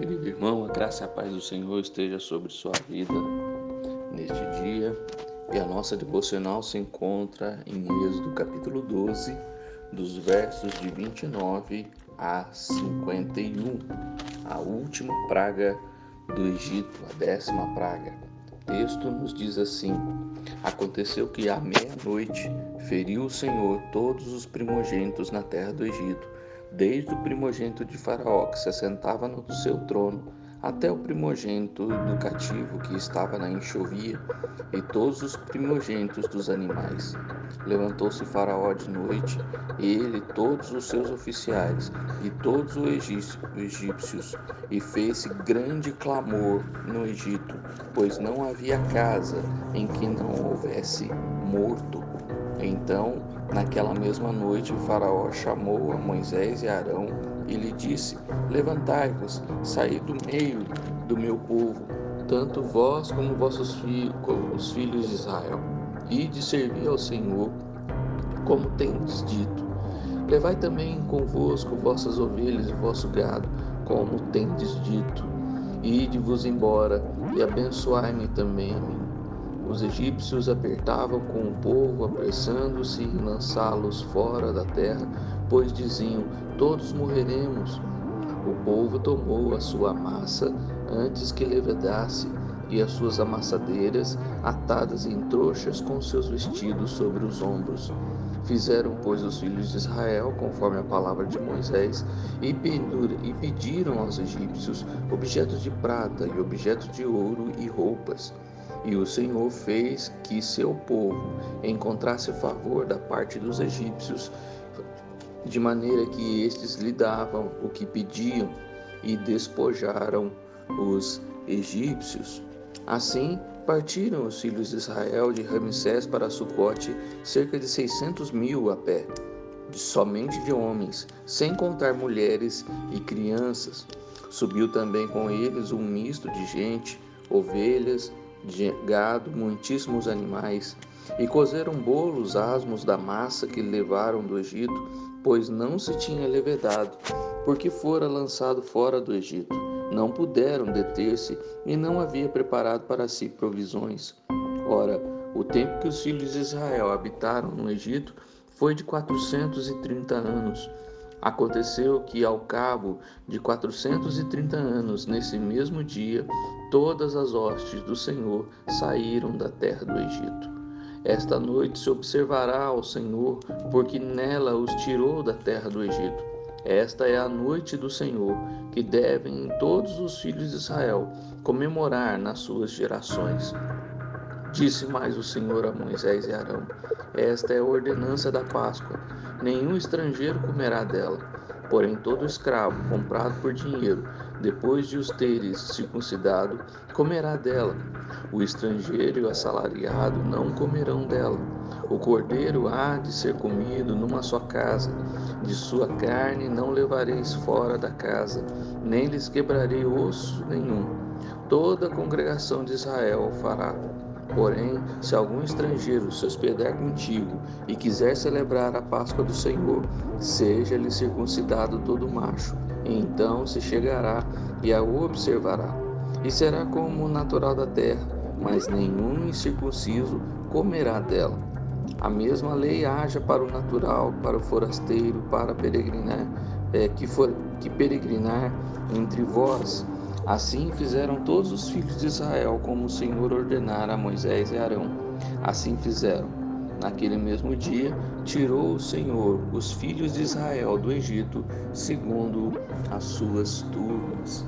Querido irmão, a graça e a paz do Senhor esteja sobre sua vida neste dia. E a nossa devocional se encontra em Êxodo capítulo 12, dos versos de 29 a 51. A última praga do Egito, a décima praga. O texto nos diz assim: Aconteceu que à meia-noite feriu o Senhor todos os primogênitos na terra do Egito desde o primogênito de Faraó, que se assentava no seu trono, até o primogênito do cativo que estava na enxovia, e todos os primogênitos dos animais. Levantou-se Faraó de noite, e ele, todos os seus oficiais, e todos os egípcios, e fez-se grande clamor no Egito, pois não havia casa em que não houvesse morto. Então, naquela mesma noite, o Faraó chamou a Moisés e Arão e lhe disse: Levantai-vos, saí do meio do meu povo, tanto vós como vossos filhos, como os filhos de Israel, e de servir ao Senhor, como tendes dito. Levai também convosco vossas ovelhas e vosso gado, como tendes dito. Ide-vos embora e abençoai-me também a mim os egípcios apertavam com o povo, apressando-se em lançá-los fora da terra, pois diziam: Todos morreremos. O povo tomou a sua massa antes que levedasse, e as suas amassadeiras atadas em trouxas com seus vestidos sobre os ombros. Fizeram, pois, os filhos de Israel, conforme a palavra de Moisés, e pediram aos egípcios objetos de prata e objetos de ouro e roupas. E o Senhor fez que seu povo encontrasse favor da parte dos egípcios, de maneira que estes lhe davam o que pediam e despojaram os egípcios. Assim, partiram os filhos de Israel de Ramsés para Sucote, cerca de seiscentos mil a pé, somente de homens, sem contar mulheres e crianças. Subiu também com eles um misto de gente, ovelhas, de gado, muitíssimos animais, e cozeram bolos asmos da massa que levaram do Egito, pois não se tinha levedado, porque fora lançado fora do Egito. Não puderam deter-se e não havia preparado para si provisões. Ora, o tempo que os filhos de Israel habitaram no Egito foi de quatrocentos e trinta anos. Aconteceu que, ao cabo de quatrocentos e trinta anos, nesse mesmo dia, todas as hostes do Senhor saíram da terra do Egito. Esta noite se observará ao Senhor, porque nela os tirou da terra do Egito. Esta é a noite do Senhor, que devem todos os filhos de Israel comemorar nas suas gerações. Disse mais o Senhor a Moisés e Arão: Esta é a ordenança da Páscoa. Nenhum estrangeiro comerá dela. Porém, todo escravo comprado por dinheiro, depois de os teres circuncidado, comerá dela. O estrangeiro e o assalariado não comerão dela. O cordeiro há de ser comido numa só casa. De sua carne não levareis fora da casa, nem lhes quebrarei osso nenhum. Toda a congregação de Israel fará. Porém, se algum estrangeiro se hospedar contigo e quiser celebrar a Páscoa do Senhor, seja-lhe circuncidado todo macho, e então se chegará e a observará. E será como o natural da terra, mas nenhum incircunciso comerá dela. A mesma lei haja para o natural, para o forasteiro, para peregrinar, é, que, for, que peregrinar entre vós Assim fizeram todos os filhos de Israel, como o Senhor ordenara a Moisés e Arão. Assim fizeram. Naquele mesmo dia, tirou o Senhor os filhos de Israel do Egito, segundo as suas turmas.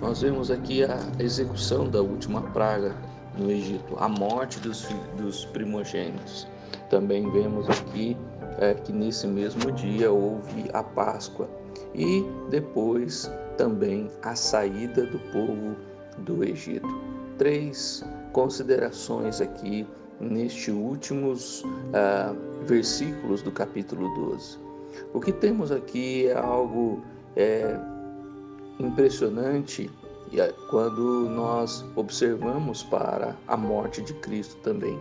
Nós vemos aqui a execução da última praga no Egito, a morte dos, dos primogênitos. Também vemos aqui é, que nesse mesmo dia houve a Páscoa e depois também a saída do povo do Egito. Três considerações aqui nestes últimos ah, versículos do capítulo 12. O que temos aqui é algo é, impressionante é quando nós observamos para a morte de Cristo também,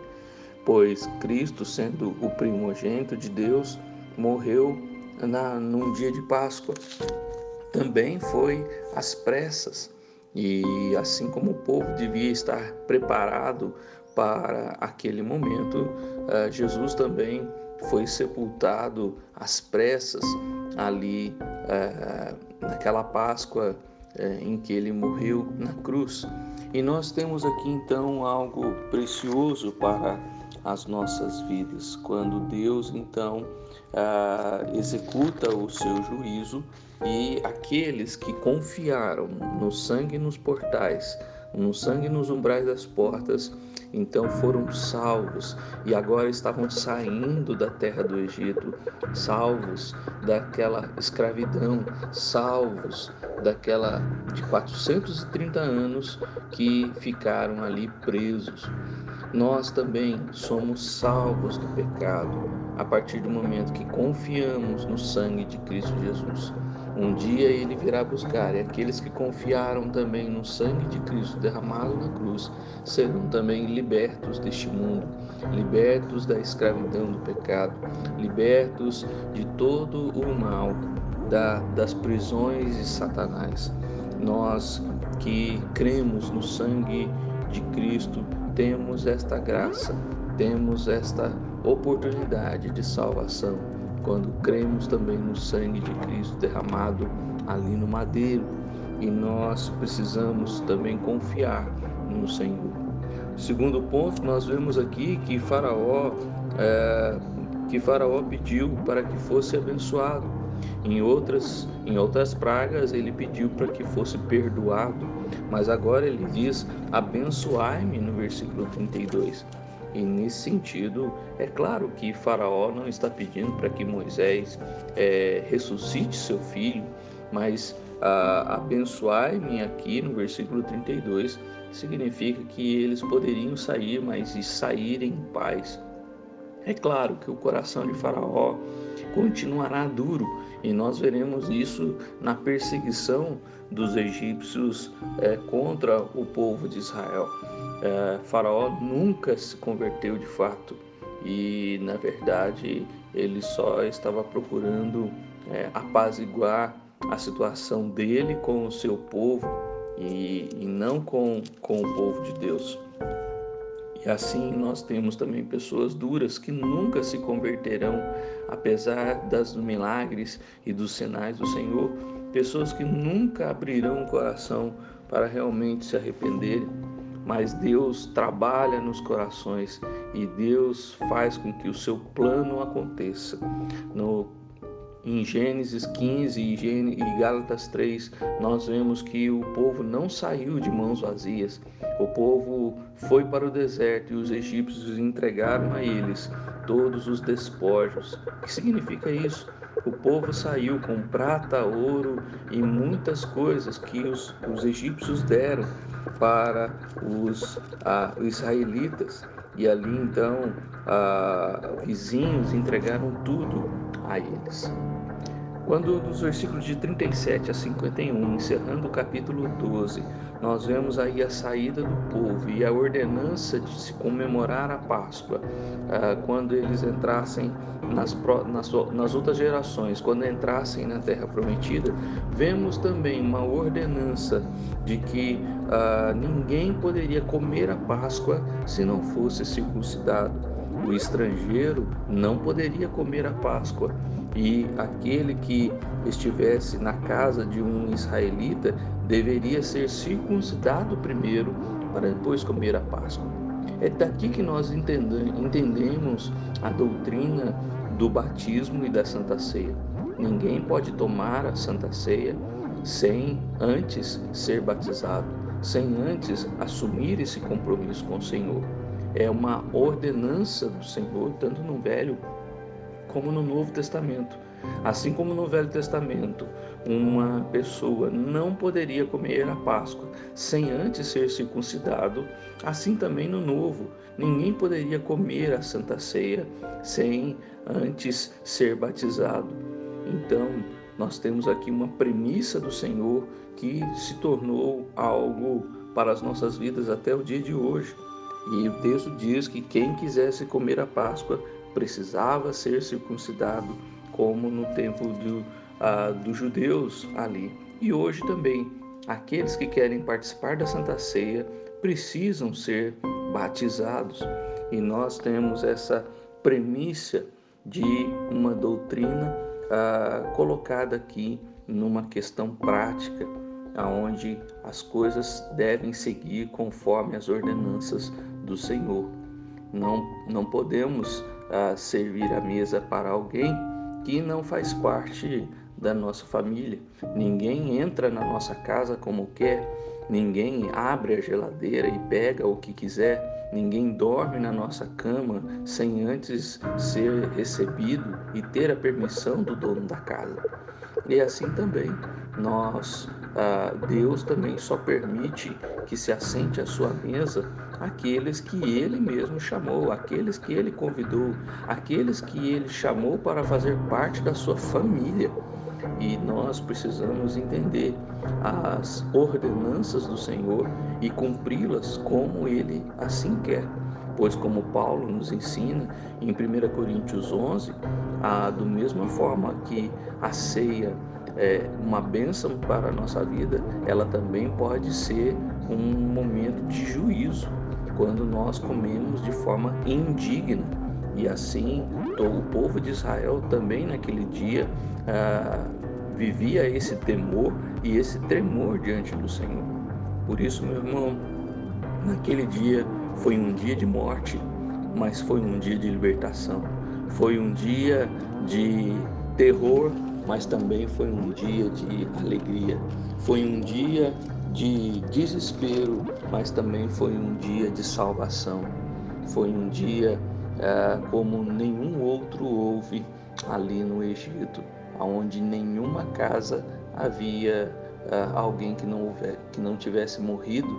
pois Cristo, sendo o primogênito de Deus, morreu na, num dia de Páscoa. Também foi às pressas. E assim como o povo devia estar preparado para aquele momento, eh, Jesus também foi sepultado às pressas ali eh, naquela Páscoa eh, em que ele morreu na cruz. E nós temos aqui então algo precioso para as nossas vidas, quando Deus então executa o seu juízo e aqueles que confiaram no sangue nos portais, no sangue nos umbrais das portas, então foram salvos e agora estavam saindo da terra do Egito, salvos daquela escravidão, salvos daquela de 430 anos que ficaram ali presos. Nós também somos salvos do pecado a partir do momento que confiamos no sangue de Cristo Jesus. Um dia ele virá buscar, e aqueles que confiaram também no sangue de Cristo derramado na cruz serão também libertos deste mundo, libertos da escravidão do pecado, libertos de todo o mal, da, das prisões de Satanás. Nós que cremos no sangue de Cristo temos esta graça, temos esta oportunidade de salvação quando cremos também no sangue de Cristo derramado ali no madeiro e nós precisamos também confiar no Senhor. Segundo ponto, nós vemos aqui que Faraó é, que Faraó pediu para que fosse abençoado. Em outras, em outras pragas ele pediu para que fosse perdoado, mas agora ele diz: abençoai-me no versículo 32. E nesse sentido, é claro que Faraó não está pedindo para que Moisés é, ressuscite seu filho, mas abençoai-me aqui no versículo 32 significa que eles poderiam sair, mas e sair em paz. É claro que o coração de Faraó continuará duro e nós veremos isso na perseguição dos egípcios é, contra o povo de Israel é, Faraó nunca se converteu de fato. E, na verdade, ele só estava procurando é, apaziguar a situação dele com o seu povo e, e não com, com o povo de Deus. E assim nós temos também pessoas duras que nunca se converterão, apesar das milagres e dos sinais do Senhor, pessoas que nunca abrirão o coração para realmente se arrependerem mas Deus trabalha nos corações e Deus faz com que o seu plano aconteça. No, em Gênesis 15 e Gálatas 3, nós vemos que o povo não saiu de mãos vazias. O povo foi para o deserto e os egípcios entregaram a eles todos os despojos. O que significa isso? O povo saiu com prata, ouro e muitas coisas que os, os egípcios deram para os ah, israelitas. E ali então ah, vizinhos entregaram tudo a eles. Quando dos versículos de 37 a 51, encerrando o capítulo 12, nós vemos aí a saída do povo e a ordenança de se comemorar a Páscoa, ah, quando eles entrassem nas, nas, nas outras gerações, quando entrassem na Terra Prometida, vemos também uma ordenança de que ah, ninguém poderia comer a Páscoa se não fosse circuncidado. O estrangeiro não poderia comer a Páscoa e aquele que estivesse na casa de um israelita deveria ser circuncidado primeiro para depois comer a Páscoa. É daqui que nós entendemos a doutrina do batismo e da Santa Ceia. Ninguém pode tomar a Santa Ceia sem antes ser batizado, sem antes assumir esse compromisso com o Senhor. É uma ordenança do Senhor, tanto no Velho como no Novo Testamento. Assim como no Velho Testamento, uma pessoa não poderia comer a Páscoa sem antes ser circuncidado, assim também no Novo, ninguém poderia comer a Santa Ceia sem antes ser batizado. Então, nós temos aqui uma premissa do Senhor que se tornou algo para as nossas vidas até o dia de hoje. E o texto diz que quem quisesse comer a Páscoa precisava ser circuncidado como no tempo do, ah, dos judeus ali. E hoje também, aqueles que querem participar da Santa Ceia precisam ser batizados. E nós temos essa premissa de uma doutrina ah, colocada aqui numa questão prática, aonde as coisas devem seguir conforme as ordenanças do Senhor. Não, não podemos ah, servir a mesa para alguém que não faz parte da nossa família. Ninguém entra na nossa casa como quer, ninguém abre a geladeira e pega o que quiser. Ninguém dorme na nossa cama sem antes ser recebido e ter a permissão do dono da casa. E assim também, nós, ah, Deus também só permite que se assente à sua mesa aqueles que Ele mesmo chamou, aqueles que Ele convidou, aqueles que Ele chamou para fazer parte da sua família. E nós precisamos entender as ordenanças do Senhor e cumpri-las como Ele assim quer. Pois, como Paulo nos ensina em 1 Coríntios 11, a, do mesma forma que a ceia é uma bênção para a nossa vida, ela também pode ser um momento de juízo, quando nós comemos de forma indigna. E assim, o povo de Israel também naquele dia ah, vivia esse temor e esse tremor diante do Senhor. Por isso, meu irmão, naquele dia foi um dia de morte, mas foi um dia de libertação. Foi um dia de terror, mas também foi um dia de alegria. Foi um dia de desespero, mas também foi um dia de salvação. Foi um dia é, como nenhum outro houve ali no Egito, onde nenhuma casa havia é, alguém que não, houver, que não tivesse morrido.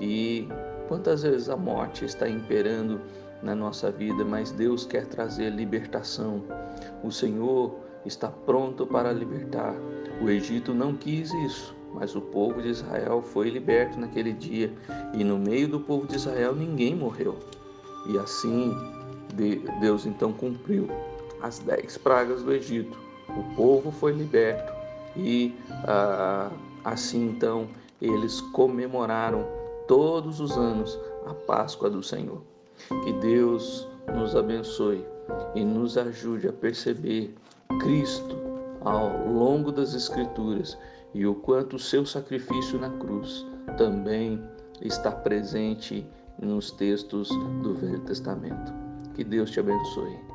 E quantas vezes a morte está imperando na nossa vida, mas Deus quer trazer libertação. O Senhor está pronto para libertar. O Egito não quis isso, mas o povo de Israel foi liberto naquele dia, e no meio do povo de Israel ninguém morreu. E assim Deus então cumpriu as dez pragas do Egito. O povo foi liberto e ah, assim então eles comemoraram todos os anos a Páscoa do Senhor. Que Deus nos abençoe e nos ajude a perceber Cristo ao longo das Escrituras e o quanto o seu sacrifício na cruz também está presente nos textos do Velho Testamento. Que Deus te abençoe.